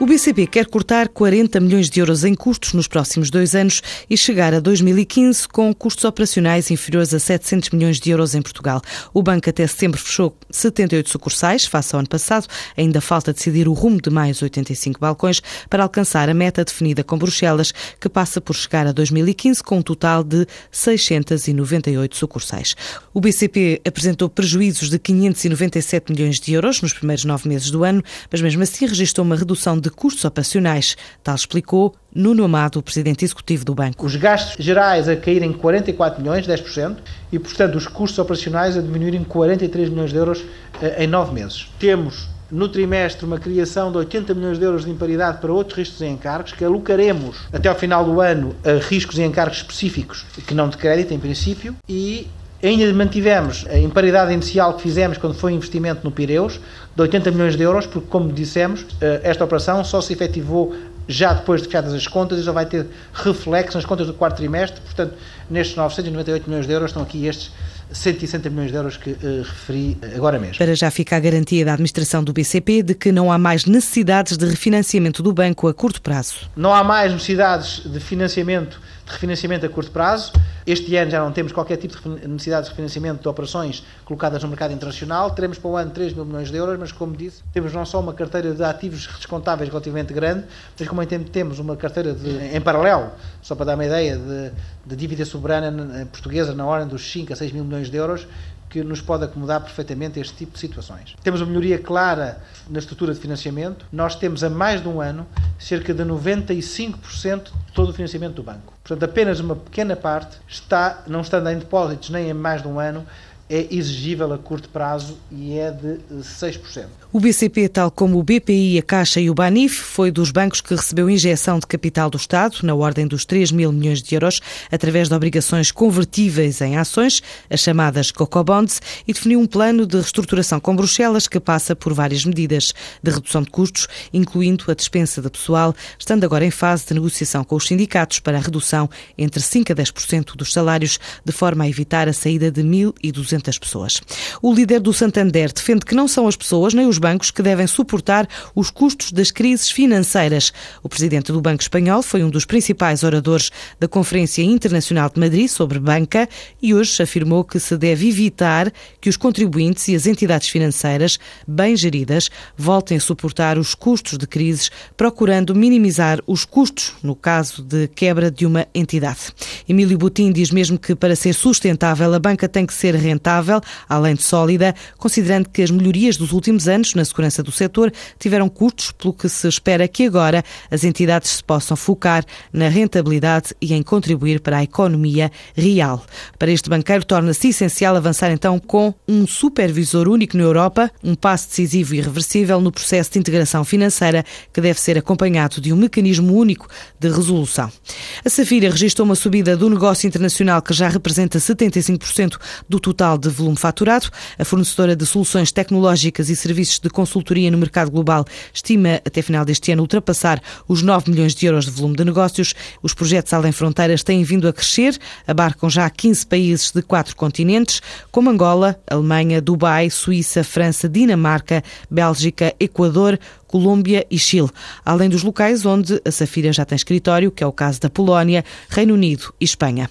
O BCP quer cortar 40 milhões de euros em custos nos próximos dois anos e chegar a 2015 com custos operacionais inferiores a 700 milhões de euros em Portugal. O banco até setembro fechou 78 sucursais, face ao ano passado. Ainda falta decidir o rumo de mais 85 balcões para alcançar a meta definida com Bruxelas, que passa por chegar a 2015 com um total de 698 sucursais. O BCP apresentou prejuízos de 597 milhões de euros nos primeiros nove meses do ano, mas mesmo assim registrou uma redução de de custos operacionais. Tal explicou Nuno Amado, presidente executivo do banco. Os gastos gerais a caírem 44 milhões, 10%, e, portanto, os custos operacionais a diminuírem 43 milhões de euros eh, em nove meses. Temos no trimestre uma criação de 80 milhões de euros de imparidade para outros riscos e encargos, que alocaremos até ao final do ano a riscos e encargos específicos que não de crédito, em princípio, e Ainda mantivemos a imparidade inicial que fizemos quando foi investimento no Pireus, de 80 milhões de euros, porque, como dissemos, eh, esta operação só se efetivou já depois de fechadas as contas e já vai ter reflexo nas contas do quarto trimestre. Portanto, nestes 998 milhões de euros estão aqui estes 160 milhões de euros que uh, referi agora mesmo. Para já fica a garantia da administração do BCP de que não há mais necessidades de refinanciamento do banco a curto prazo. Não há mais necessidades de financiamento, de refinanciamento a curto prazo. Este ano já não temos qualquer tipo de necessidade de refinanciamento de operações colocadas no mercado internacional. Teremos para o ano 3 mil milhões de euros, mas como disse, temos não só uma carteira de ativos descontáveis relativamente grande, mas como temos uma carteira de, em paralelo, só para dar uma ideia, de, de dívida soberana portuguesa na ordem dos 5 a 6 mil milhões de euros, que nos pode acomodar perfeitamente este tipo de situações. Temos uma melhoria clara na estrutura de financiamento. Nós temos há mais de um ano cerca de 95% de todo o financiamento do banco. Portanto, apenas uma pequena parte está, não estando em depósitos nem em mais de um ano, é exigível a curto prazo e é de 6%. O BCP, tal como o BPI, a Caixa e o Banif, foi dos bancos que recebeu injeção de capital do Estado, na ordem dos 3 mil milhões de euros, através de obrigações convertíveis em ações, as chamadas COCOBonds, e definiu um plano de reestruturação com Bruxelas que passa por várias medidas de redução de custos, incluindo a dispensa de pessoal, estando agora em fase de negociação com os sindicatos para a redução entre 5% a 10% dos salários, de forma a evitar a saída de 1.200 pessoas. O líder do Santander defende que não são as pessoas nem os bancos que devem suportar os custos das crises financeiras. O presidente do Banco Espanhol foi um dos principais oradores da Conferência Internacional de Madrid sobre banca e hoje afirmou que se deve evitar que os contribuintes e as entidades financeiras, bem geridas, voltem a suportar os custos de crises, procurando minimizar os custos no caso de quebra de uma entidade. Emílio Butim diz mesmo que para ser sustentável a banca tem que ser rentável, além de sólida, considerando que as melhorias dos últimos anos na segurança do setor tiveram custos, pelo que se espera que agora as entidades se possam focar na rentabilidade e em contribuir para a economia real. Para este banqueiro, torna-se essencial avançar então com um supervisor único na Europa, um passo decisivo e irreversível no processo de integração financeira que deve ser acompanhado de um mecanismo único de resolução. A Safira registrou uma subida do negócio internacional que já representa 75% do total de volume faturado. A fornecedora de soluções tecnológicas e serviços de consultoria no mercado global estima até final deste ano ultrapassar os 9 milhões de euros de volume de negócios. Os projetos além fronteiras têm vindo a crescer, abarcam já 15 países de quatro continentes, como Angola, Alemanha, Dubai, Suíça, França, Dinamarca, Bélgica, Equador, Colômbia e Chile, além dos locais onde a Safira já tem escritório, que é o caso da Polónia, Reino Unido e Espanha.